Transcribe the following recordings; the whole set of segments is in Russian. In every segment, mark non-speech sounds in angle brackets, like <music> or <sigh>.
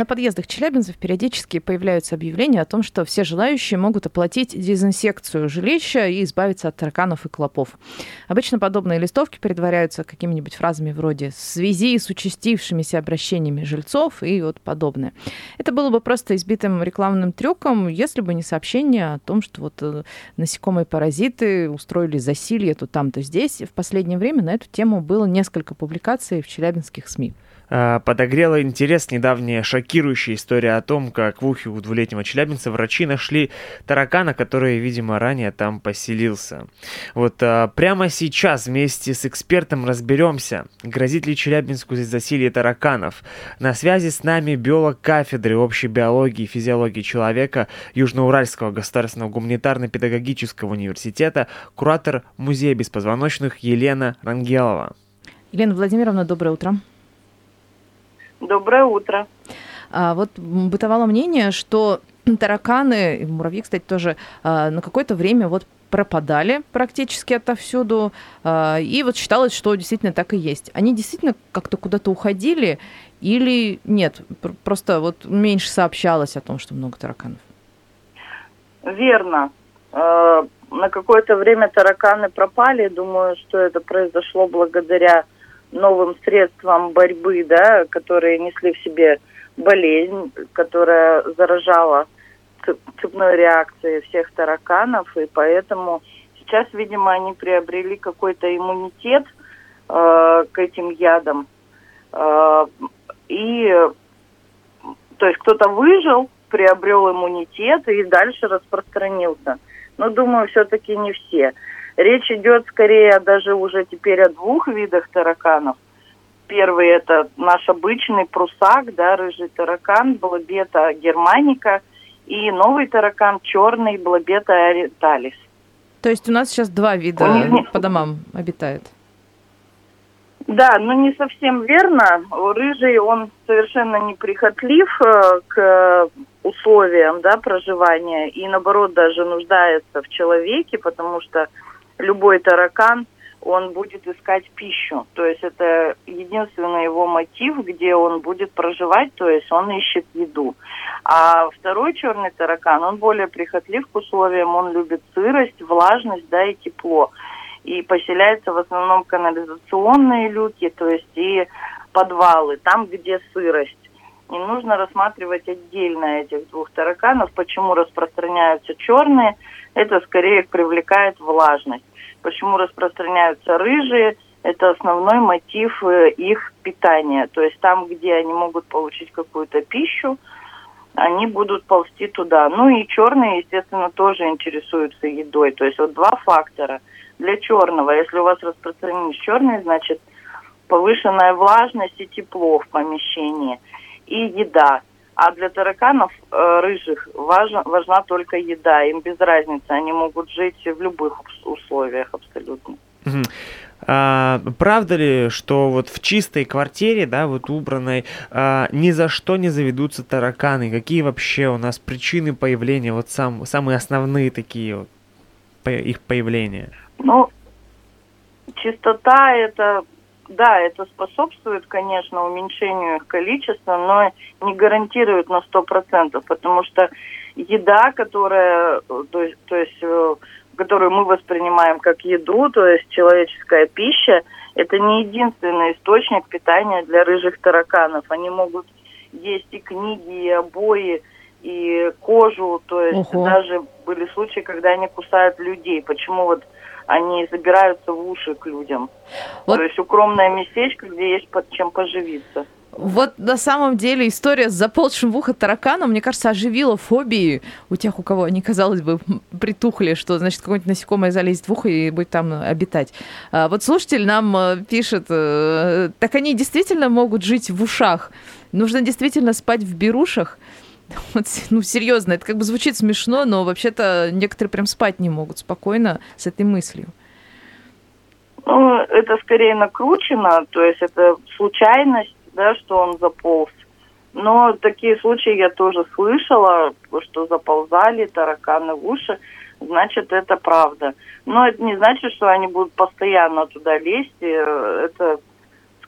На подъездах челябинцев периодически появляются объявления о том, что все желающие могут оплатить дезинсекцию жилища и избавиться от тараканов и клопов. Обычно подобные листовки предваряются какими-нибудь фразами вроде «в связи с участившимися обращениями жильцов» и вот подобное. Это было бы просто избитым рекламным трюком, если бы не сообщение о том, что вот э, насекомые-паразиты устроили засилье то там, то здесь. В последнее время на эту тему было несколько публикаций в челябинских СМИ. А, подогрела интерес недавняя шокирующая история о том, как в ухе у двулетнего челябинца врачи нашли таракана, который, видимо, ранее там поселился. Вот а, прямо сейчас вместе с экспертом разберемся, грозит ли Челябинску здесь засилие тараканов. На связи с нами биолог кафедры общей биологии и физиологии человека Южноуральского государственного гуманитарно-педагогического университета, куратор Музея беспозвоночных Елена Рангелова. Елена Владимировна, доброе утро. Доброе утро. А, вот бытовало мнение, что тараканы, муравьи, кстати, тоже а, на какое-то время вот пропадали практически отовсюду, а, и вот считалось, что действительно так и есть. Они действительно как-то куда-то уходили или нет? Просто вот меньше сообщалось о том, что много тараканов. Верно. На какое-то время тараканы пропали. Думаю, что это произошло благодаря новым средствам борьбы, да, которые несли в себе болезнь, которая заражала цепной реакцией всех тараканов, и поэтому сейчас, видимо, они приобрели какой-то иммунитет э, к этим ядам. Э, и, то есть кто-то выжил, приобрел иммунитет и дальше распространился. Но, думаю, все-таки не все. Речь идет скорее даже уже теперь о двух видах тараканов. Первый это наш обычный прусак, да, рыжий таракан, блобета германика, и новый таракан черный, блобета ориенталис. То есть у нас сейчас два вида не... <laughs> по домам обитает? Да, но не совсем верно. Рыжий, он совершенно неприхотлив э, к условиям да, проживания и, наоборот, даже нуждается в человеке, потому что любой таракан, он будет искать пищу. То есть это единственный его мотив, где он будет проживать, то есть он ищет еду. А второй черный таракан, он более прихотлив к условиям, он любит сырость, влажность, да, и тепло. И поселяется в основном канализационные люки, то есть и подвалы, там, где сырость. Не нужно рассматривать отдельно этих двух тараканов. Почему распространяются черные? Это скорее привлекает влажность. Почему распространяются рыжие? Это основной мотив э, их питания. То есть там, где они могут получить какую-то пищу, они будут ползти туда. Ну и черные, естественно, тоже интересуются едой. То есть вот два фактора. Для черного, если у вас распространились черные, значит повышенная влажность и тепло в помещении. И еда. А для тараканов э, рыжих важна, важна только еда. Им без разницы, они могут жить в любых условиях абсолютно. А, правда ли, что вот в чистой квартире, да, вот убранной, а, ни за что не заведутся тараканы? Какие вообще у нас причины появления, вот сам, самые основные такие вот, по, их появления? Ну, чистота это да, это способствует, конечно, уменьшению их количества, но не гарантирует на 100%, потому что еда, которая, то есть, то есть э, которую мы воспринимаем как еду, то есть человеческая пища, это не единственный источник питания для рыжих тараканов. Они могут есть и книги, и обои, и кожу, то есть Ого. даже были случаи, когда они кусают людей. Почему вот они забираются в уши к людям. Вот. То есть укромное местечко, где есть под чем поживиться. Вот на самом деле история с заползшим в ухо тараканом, мне кажется, оживила фобии у тех, у кого они, казалось бы, притухли, что, значит, какое-нибудь насекомое залезет в ухо и будет там обитать. А вот слушатель нам э, пишет, э, так они действительно могут жить в ушах? Нужно действительно спать в берушах? <laughs> Вот, ну, серьезно, это как бы звучит смешно, но вообще-то некоторые прям спать не могут спокойно с этой мыслью. Ну, это скорее накручено, то есть это случайность, да, что он заполз. Но такие случаи я тоже слышала, что заползали тараканы в уши, значит, это правда. Но это не значит, что они будут постоянно туда лезть. Это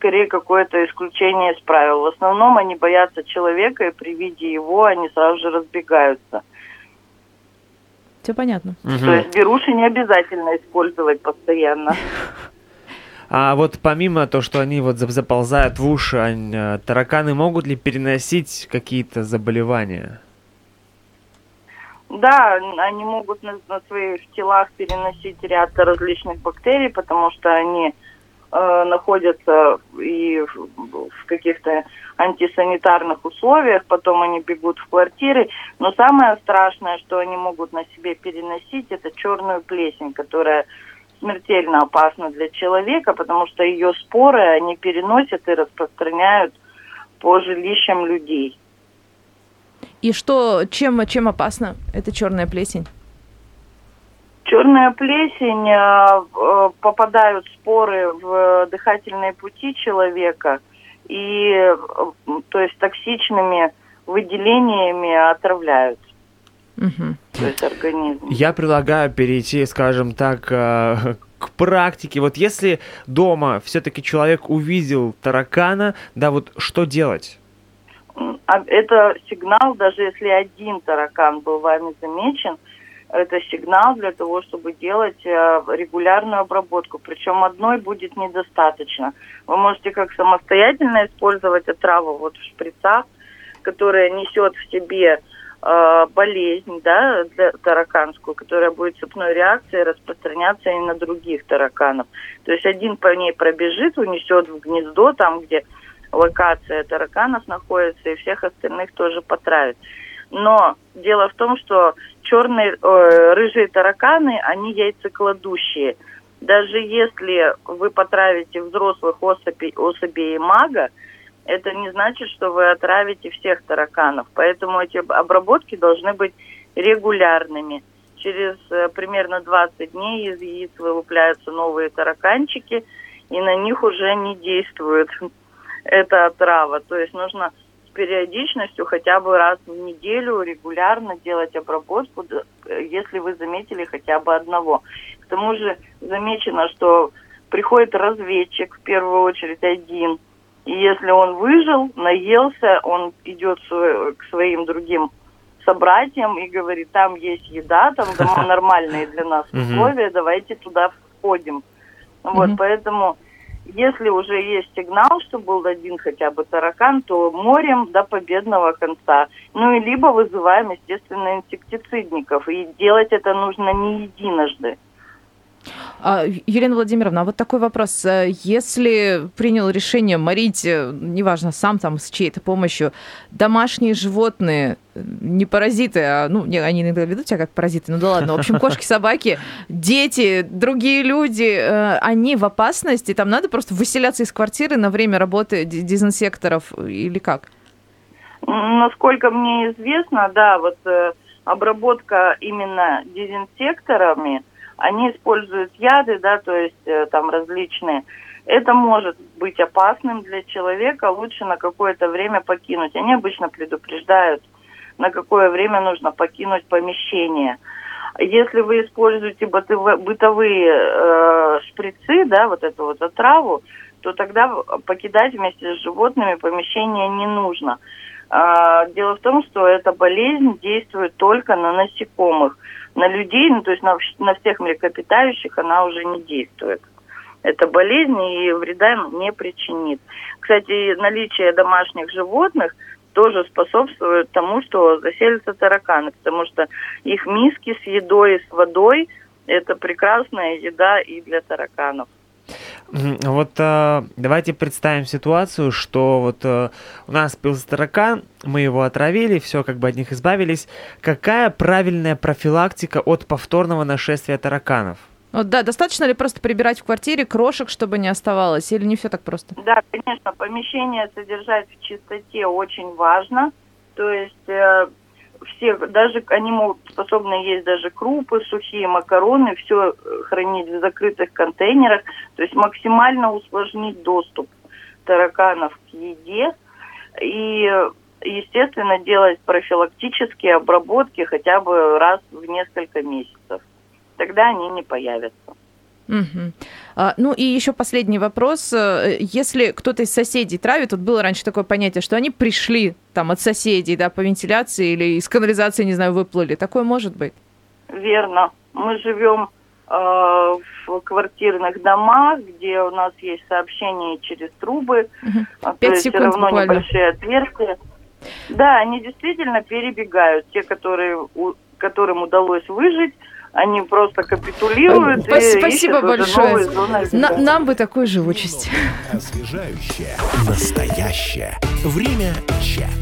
скорее какое-то исключение из правил. В основном они боятся человека, и при виде его они сразу же разбегаются. Все понятно. Угу. То есть беруши не обязательно использовать постоянно. А вот помимо того, что они вот заползают в уши, они, э, тараканы могут ли переносить какие-то заболевания? Да, они могут на, на своих телах переносить ряд различных бактерий, потому что они э, находятся и в каких-то антисанитарных условиях, потом они бегут в квартиры. Но самое страшное, что они могут на себе переносить, это черную плесень, которая смертельно опасна для человека, потому что ее споры они переносят и распространяют по жилищам людей. И что, чем, чем опасна эта черная плесень? Черная плесень, э, э, попадают споры в дыхательные пути человека и, э, то есть, токсичными выделениями отравляют. Угу. То есть организм. Я предлагаю перейти, скажем так, к практике. Вот если дома все-таки человек увидел таракана, да, вот что делать? А это сигнал, даже если один таракан был вами замечен, это сигнал для того, чтобы делать э, регулярную обработку. Причем одной будет недостаточно. Вы можете как самостоятельно использовать отраву вот в шприцах, которая несет в себе э, болезнь, да, для тараканскую, которая будет цепной реакцией распространяться и на других тараканов. То есть один по ней пробежит, унесет в гнездо, там, где локация тараканов находится, и всех остальных тоже потравит. Но дело в том, что черные, э, рыжие тараканы, они яйцекладущие. Даже если вы потравите взрослых особей, особей мага, это не значит, что вы отравите всех тараканов. Поэтому эти обработки должны быть регулярными. Через э, примерно 20 дней из яиц вылупляются новые тараканчики, и на них уже не действует <laughs> эта отрава. То есть нужно с периодичностью хотя бы раз в неделю регулярно делать обработку, если вы заметили хотя бы одного. К тому же замечено, что приходит разведчик в первую очередь один, и если он выжил, наелся, он идет к своим другим собратьям и говорит, там есть еда, там дома <laughs> нормальные для нас условия, давайте туда входим. Вот, поэтому если уже есть сигнал, что был один хотя бы таракан, то морем до победного конца. Ну и либо вызываем, естественно, инсектицидников. И делать это нужно не единожды. А, Елена Владимировна, а вот такой вопрос. Э, если принял решение морить, э, неважно, сам там с чьей-то помощью, домашние животные, э, не паразиты, а, ну, не, они иногда ведут себя как паразиты, ну да ладно, в общем, кошки, собаки, дети, другие люди, они в опасности, там надо просто выселяться из квартиры на время работы дезинсекторов или как? Насколько мне известно, да, вот обработка именно дезинсекторами – они используют яды, да, то есть э, там различные. Это может быть опасным для человека, лучше на какое-то время покинуть. Они обычно предупреждают, на какое время нужно покинуть помещение. Если вы используете бытовые э, шприцы, да, вот эту вот отраву, то тогда покидать вместе с животными помещение не нужно. Э, дело в том, что эта болезнь действует только на насекомых на людей, ну, то есть на, на всех млекопитающих она уже не действует. Это болезнь и вреда не причинит. Кстати, наличие домашних животных тоже способствует тому, что заселятся тараканы, потому что их миски с едой с водой – это прекрасная еда и для тараканов. Вот э, давайте представим ситуацию, что вот э, у нас появился таракан, мы его отравили, все, как бы от них избавились. Какая правильная профилактика от повторного нашествия тараканов? Вот, да, достаточно ли просто прибирать в квартире крошек, чтобы не оставалось, или не все так просто? Да, конечно, помещение содержать в чистоте очень важно. То есть э, все, даже они могут способны есть даже крупы, сухие макароны, все хранить в закрытых контейнерах, то есть максимально усложнить доступ тараканов к еде и, естественно, делать профилактические обработки хотя бы раз в несколько месяцев. Тогда они не появятся. Угу. А, ну и еще последний вопрос. Э, если кто-то из соседей травит, вот было раньше такое понятие, что они пришли там от соседей, да, по вентиляции или из канализации, не знаю, выплыли. Такое может быть? Верно. Мы живем э, в квартирных домах, где у нас есть сообщение через трубы. Угу. Секунд все равно буквально. небольшие отверстия. Да, они действительно перебегают. Те, которые, у, которым удалось выжить, они просто капитулируют. Спасибо, и спасибо большое. На, нам бы такой живучесть. Освежающее, настоящее. Время чат.